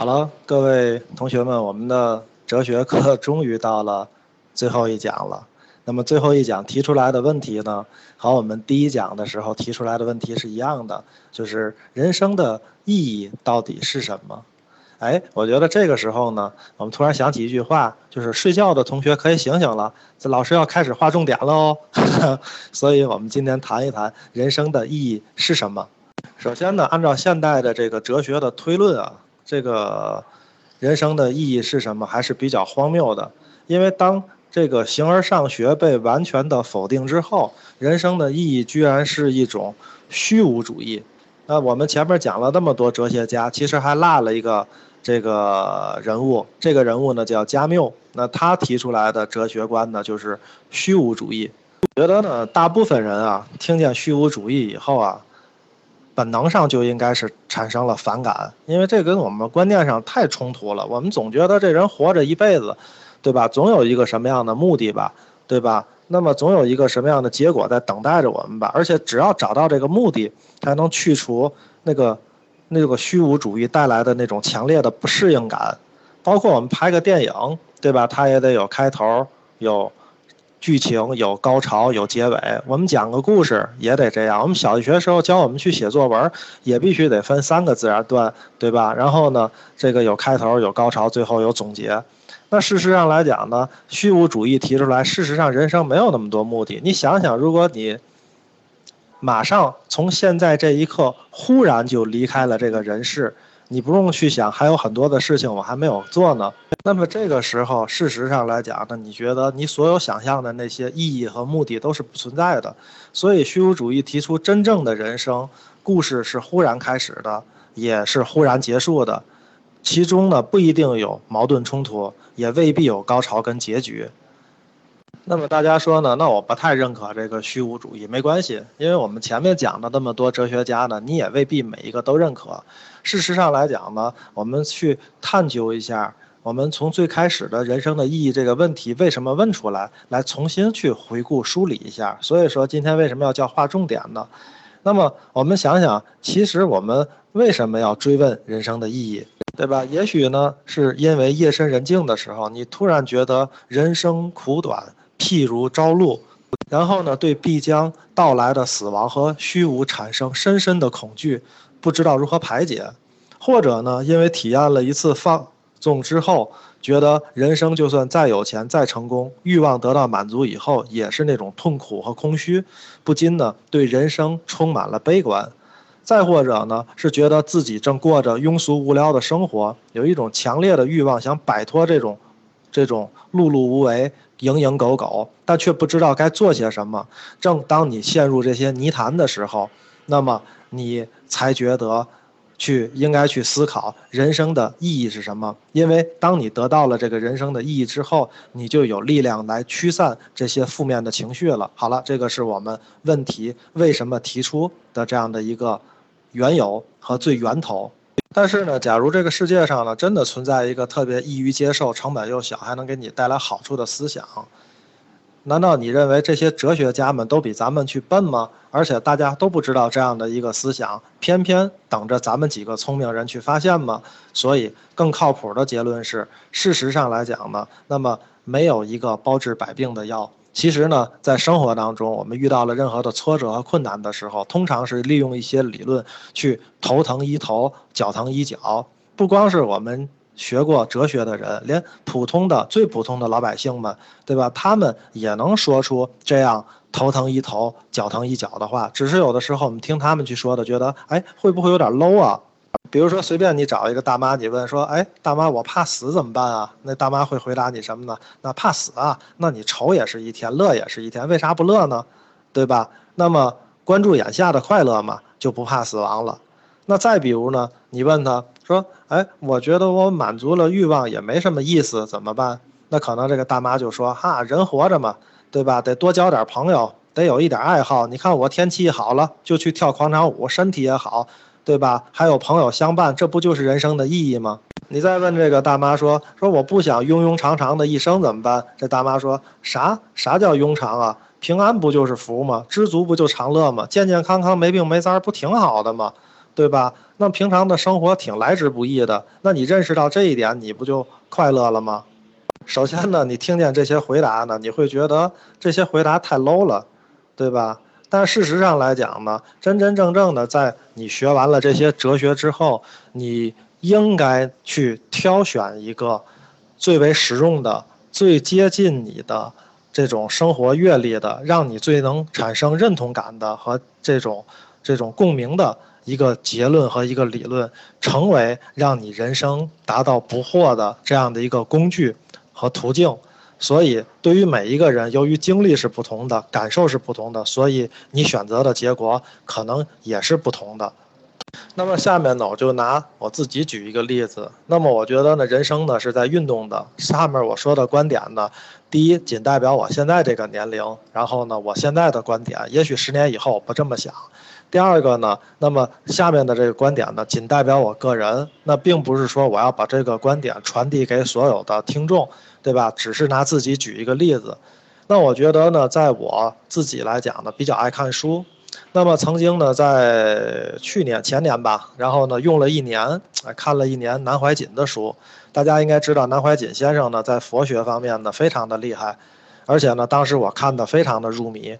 好了，各位同学们，我们的哲学课终于到了最后一讲了。那么最后一讲提出来的问题呢，和我们第一讲的时候提出来的问题是一样的，就是人生的意义到底是什么？哎，我觉得这个时候呢，我们突然想起一句话，就是睡觉的同学可以醒醒了，这老师要开始划重点喽。所以我们今天谈一谈人生的意义是什么。首先呢，按照现代的这个哲学的推论啊，这个人生的意义是什么还是比较荒谬的，因为当这个形而上学被完全的否定之后，人生的意义居然是一种虚无主义。那我们前面讲了那么多哲学家，其实还落了一个。这个人物，这个人物呢叫加缪，那他提出来的哲学观呢就是虚无主义。我觉得呢，大部分人啊，听见虚无主义以后啊，本能上就应该是产生了反感，因为这跟我们观念上太冲突了。我们总觉得这人活着一辈子，对吧？总有一个什么样的目的吧，对吧？那么总有一个什么样的结果在等待着我们吧。而且只要找到这个目的，才能去除那个。那个虚无主义带来的那种强烈的不适应感，包括我们拍个电影，对吧？它也得有开头、有剧情、有高潮、有结尾。我们讲个故事也得这样。我们小学时候教我们去写作文，也必须得分三个自然段，对吧？然后呢，这个有开头、有高潮，最后有总结。那事实上来讲呢，虚无主义提出来，事实上人生没有那么多目的。你想想，如果你。马上从现在这一刻，忽然就离开了这个人世，你不用去想，还有很多的事情我还没有做呢。那么这个时候，事实上来讲呢，你觉得你所有想象的那些意义和目的都是不存在的。所以虚无主义提出，真正的人生故事是忽然开始的，也是忽然结束的，其中呢不一定有矛盾冲突，也未必有高潮跟结局。那么大家说呢？那我不太认可这个虚无主义，没关系，因为我们前面讲的那么多哲学家呢，你也未必每一个都认可。事实上来讲呢，我们去探究一下，我们从最开始的人生的意义这个问题为什么问出来，来重新去回顾梳理一下。所以说今天为什么要叫划重点呢？那么我们想想，其实我们为什么要追问人生的意义，对吧？也许呢，是因为夜深人静的时候，你突然觉得人生苦短。譬如朝露，然后呢，对必将到来的死亡和虚无产生深深的恐惧，不知道如何排解；或者呢，因为体验了一次放纵之后，觉得人生就算再有钱、再成功，欲望得到满足以后，也是那种痛苦和空虚，不禁呢对人生充满了悲观；再或者呢，是觉得自己正过着庸俗无聊的生活，有一种强烈的欲望想摆脱这种这种碌碌无为。蝇营狗苟，但却不知道该做些什么。正当你陷入这些泥潭的时候，那么你才觉得，去应该去思考人生的意义是什么。因为当你得到了这个人生的意义之后，你就有力量来驱散这些负面的情绪了。好了，这个是我们问题为什么提出的这样的一个缘由和最源头。但是呢，假如这个世界上呢，真的存在一个特别易于接受、成本又小，还能给你带来好处的思想，难道你认为这些哲学家们都比咱们去笨吗？而且大家都不知道这样的一个思想，偏偏等着咱们几个聪明人去发现吗？所以，更靠谱的结论是，事实上来讲呢，那么没有一个包治百病的药。其实呢，在生活当中，我们遇到了任何的挫折和困难的时候，通常是利用一些理论去头疼医头，脚疼医脚。不光是我们学过哲学的人，连普通的、最普通的老百姓们，对吧？他们也能说出这样头疼医头、脚疼医脚的话。只是有的时候，我们听他们去说的，觉得，哎，会不会有点 low 啊？比如说，随便你找一个大妈，你问说：“哎，大妈，我怕死怎么办啊？”那大妈会回答你什么呢？那怕死啊？那你愁也是一天，乐也是一天，为啥不乐呢？对吧？那么关注眼下的快乐嘛，就不怕死亡了。那再比如呢，你问他说：“哎，我觉得我满足了欲望也没什么意思，怎么办？”那可能这个大妈就说：“哈，人活着嘛，对吧？得多交点朋友，得有一点爱好。你看我天气好了，就去跳广场舞，身体也好。”对吧？还有朋友相伴，这不就是人生的意义吗？你再问这个大妈说说我不想庸庸长长的一生怎么办？这大妈说啥啥叫庸长啊？平安不就是福吗？知足不就长乐吗？健健康康没病没灾不挺好的吗？对吧？那平常的生活挺来之不易的，那你认识到这一点，你不就快乐了吗？首先呢，你听见这些回答呢，你会觉得这些回答太 low 了，对吧？但事实上来讲呢，真真正正的在你学完了这些哲学之后，你应该去挑选一个最为实用的、最接近你的这种生活阅历的，让你最能产生认同感的和这种这种共鸣的。一个结论和一个理论，成为让你人生达到不惑的这样的一个工具和途径。所以，对于每一个人，由于经历是不同的，感受是不同的，所以你选择的结果可能也是不同的。那么下面呢，我就拿我自己举一个例子。那么我觉得呢，人生呢是在运动的。下面我说的观点呢，第一仅代表我现在这个年龄，然后呢，我现在的观点，也许十年以后不这么想。第二个呢，那么下面的这个观点呢，仅代表我个人，那并不是说我要把这个观点传递给所有的听众，对吧？只是拿自己举一个例子。那我觉得呢，在我自己来讲呢，比较爱看书。那么曾经呢，在去年前年吧，然后呢，用了一年，看了一年南怀瑾的书。大家应该知道，南怀瑾先生呢，在佛学方面呢，非常的厉害，而且呢，当时我看的非常的入迷。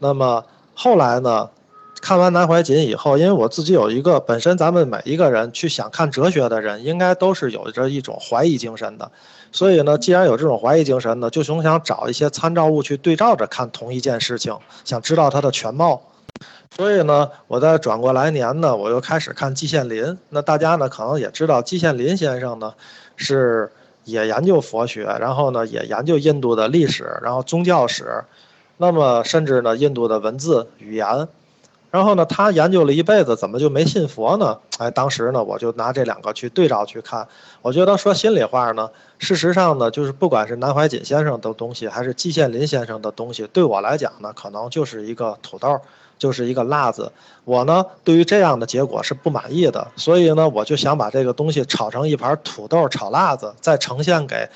那么后来呢？看完南怀瑾以后，因为我自己有一个本身，咱们每一个人去想看哲学的人，应该都是有着一种怀疑精神的。所以呢，既然有这种怀疑精神呢，就总想找一些参照物去对照着看同一件事情，想知道它的全貌。所以呢，我在转过来年呢，我又开始看季羡林。那大家呢，可能也知道季羡林先生呢，是也研究佛学，然后呢，也研究印度的历史，然后宗教史，那么甚至呢，印度的文字语言。然后呢，他研究了一辈子，怎么就没信佛呢？哎，当时呢，我就拿这两个去对照去看。我觉得说心里话呢，事实上呢，就是不管是南怀瑾先生的东西，还是季羡林先生的东西，对我来讲呢，可能就是一个土豆，就是一个辣子。我呢，对于这样的结果是不满意的，所以呢，我就想把这个东西炒成一盘土豆炒辣子，再呈现给。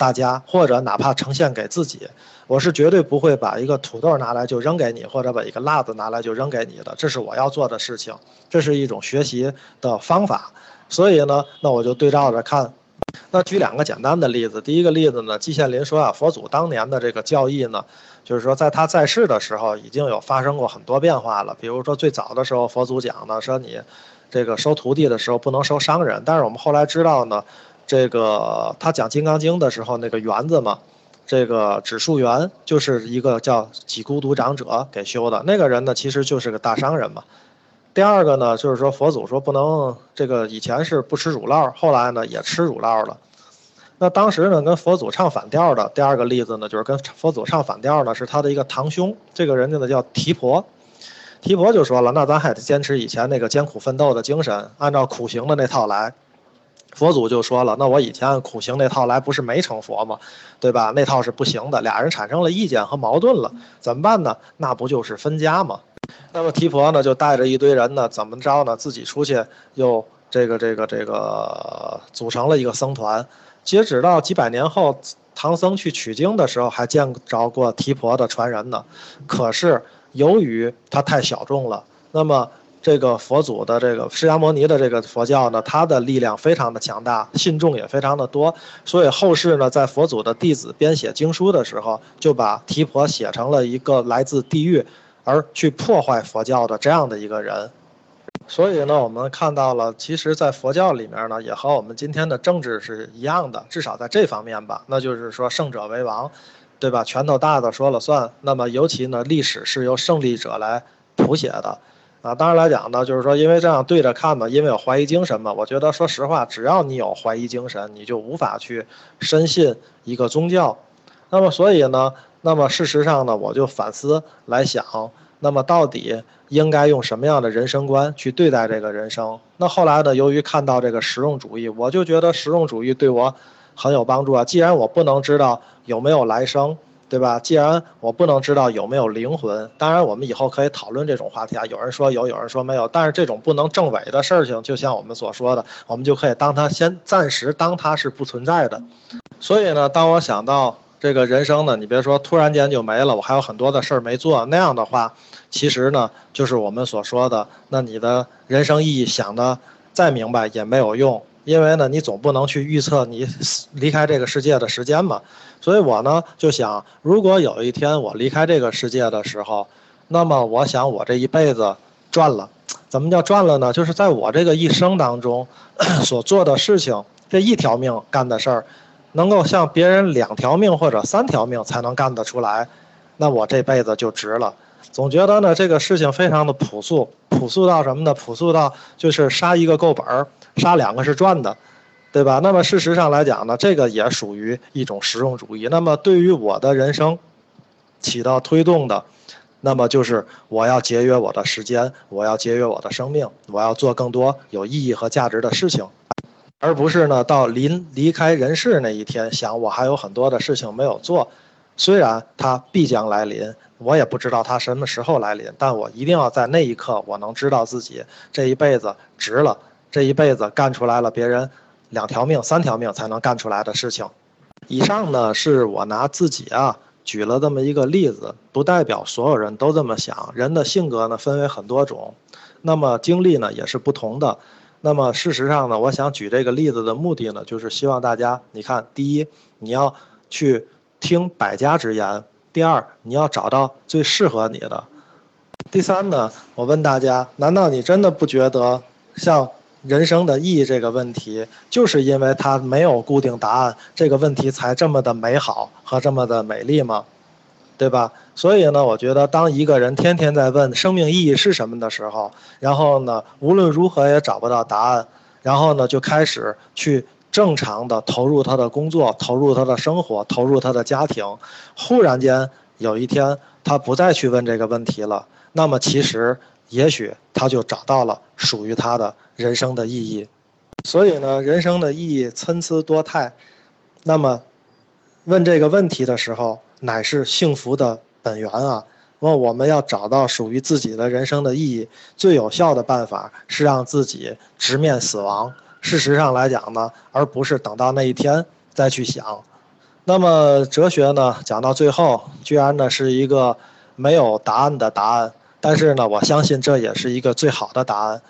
大家或者哪怕呈现给自己，我是绝对不会把一个土豆拿来就扔给你，或者把一个辣子拿来就扔给你的，这是我要做的事情，这是一种学习的方法。所以呢，那我就对照着看。那举两个简单的例子，第一个例子呢，季羡林说啊，佛祖当年的这个教义呢，就是说在他在世的时候已经有发生过很多变化了。比如说最早的时候，佛祖讲呢，说你这个收徒弟的时候不能收商人，但是我们后来知道呢。这个他讲《金刚经》的时候，那个园子嘛，这个指树园就是一个叫几孤独长者给修的那个人呢，其实就是个大商人嘛。第二个呢，就是说佛祖说不能这个以前是不吃乳酪，后来呢也吃乳酪了。那当时呢跟佛祖唱反调的第二个例子呢，就是跟佛祖唱反调呢是他的一个堂兄，这个人家呢叫提婆。提婆就说了，那咱还得坚持以前那个艰苦奋斗的精神，按照苦行的那套来。佛祖就说了：“那我以前苦行那套来不是没成佛吗？对吧？那套是不行的。俩人产生了意见和矛盾了，怎么办呢？那不就是分家吗？那么提婆呢，就带着一堆人呢，怎么着呢？自己出去又这个这个这个组成了一个僧团。截止到几百年后，唐僧去取经的时候，还见着过提婆的传人呢。可是由于他太小众了，那么。”这个佛祖的这个释迦牟尼的这个佛教呢，它的力量非常的强大，信众也非常的多，所以后世呢，在佛祖的弟子编写经书的时候，就把提婆写成了一个来自地狱，而去破坏佛教的这样的一个人。所以呢，我们看到了，其实，在佛教里面呢，也和我们今天的政治是一样的，至少在这方面吧，那就是说胜者为王，对吧？拳头大的说了算。那么尤其呢，历史是由胜利者来谱写的。啊，当然来讲呢，就是说，因为这样对着看嘛，因为有怀疑精神嘛。我觉得，说实话，只要你有怀疑精神，你就无法去深信一个宗教。那么，所以呢，那么事实上呢，我就反思来想，那么到底应该用什么样的人生观去对待这个人生？那后来呢，由于看到这个实用主义，我就觉得实用主义对我很有帮助啊。既然我不能知道有没有来生。对吧？既然我不能知道有没有灵魂，当然我们以后可以讨论这种话题啊。有人说有，有人说没有，但是这种不能证伪的事情，就像我们所说的，我们就可以当它先暂时当它是不存在的。所以呢，当我想到这个人生呢，你别说突然间就没了，我还有很多的事儿没做，那样的话，其实呢，就是我们所说的，那你的人生意义想的再明白也没有用，因为呢，你总不能去预测你离开这个世界的时间嘛。所以我呢就想，如果有一天我离开这个世界的时候，那么我想我这一辈子赚了。怎么叫赚了呢？就是在我这个一生当中 所做的事情，这一条命干的事儿，能够像别人两条命或者三条命才能干得出来，那我这辈子就值了。总觉得呢，这个事情非常的朴素，朴素到什么呢？朴素到就是杀一个够本儿，杀两个是赚的，对吧？那么事实上来讲呢，这个也属于一种实用主义。那么对于我的人生起到推动的。那么就是我要节约我的时间，我要节约我的生命，我要做更多有意义和价值的事情，而不是呢到临离开人世那一天想我还有很多的事情没有做，虽然它必将来临，我也不知道它什么时候来临，但我一定要在那一刻我能知道自己这一辈子值了，这一辈子干出来了别人两条命三条命才能干出来的事情。以上呢是我拿自己啊。举了这么一个例子，不代表所有人都这么想。人的性格呢分为很多种，那么经历呢也是不同的。那么事实上呢，我想举这个例子的目的呢，就是希望大家，你看，第一，你要去听百家之言；第二，你要找到最适合你的；第三呢，我问大家，难道你真的不觉得像？人生的意义这个问题，就是因为它没有固定答案，这个问题才这么的美好和这么的美丽吗？对吧？所以呢，我觉得当一个人天天在问生命意义是什么的时候，然后呢，无论如何也找不到答案，然后呢，就开始去正常的投入他的工作，投入他的生活，投入他的家庭。忽然间有一天，他不再去问这个问题了，那么其实。也许他就找到了属于他的人生的意义，所以呢，人生的意义参差多态。那么，问这个问题的时候，乃是幸福的本源啊！问我们要找到属于自己的人生的意义，最有效的办法是让自己直面死亡。事实上来讲呢，而不是等到那一天再去想。那么哲学呢，讲到最后，居然呢是一个没有答案的答案。但是呢，我相信这也是一个最好的答案。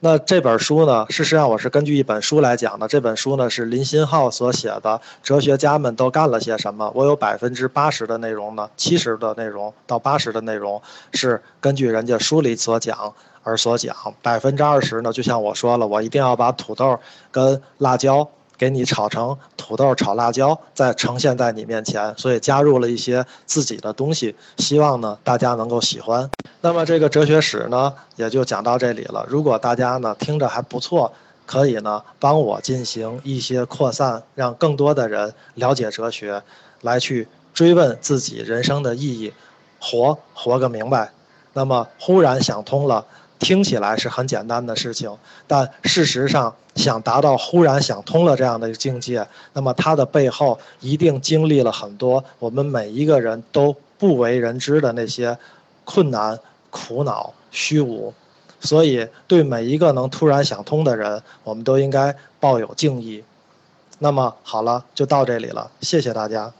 那这本书呢，事实上我是根据一本书来讲的。这本书呢是林新浩所写的《哲学家们都干了些什么》。我有百分之八十的内容呢，七十的内容到八十的内容是根据人家书里所讲而所讲。百分之二十呢，就像我说了，我一定要把土豆跟辣椒。给你炒成土豆炒辣椒，再呈现在你面前，所以加入了一些自己的东西，希望呢大家能够喜欢。那么这个哲学史呢也就讲到这里了。如果大家呢听着还不错，可以呢帮我进行一些扩散，让更多的人了解哲学，来去追问自己人生的意义，活活个明白。那么忽然想通了。听起来是很简单的事情，但事实上，想达到忽然想通了这样的境界，那么它的背后一定经历了很多我们每一个人都不为人知的那些困难、苦恼、虚无。所以，对每一个能突然想通的人，我们都应该抱有敬意。那么，好了，就到这里了，谢谢大家。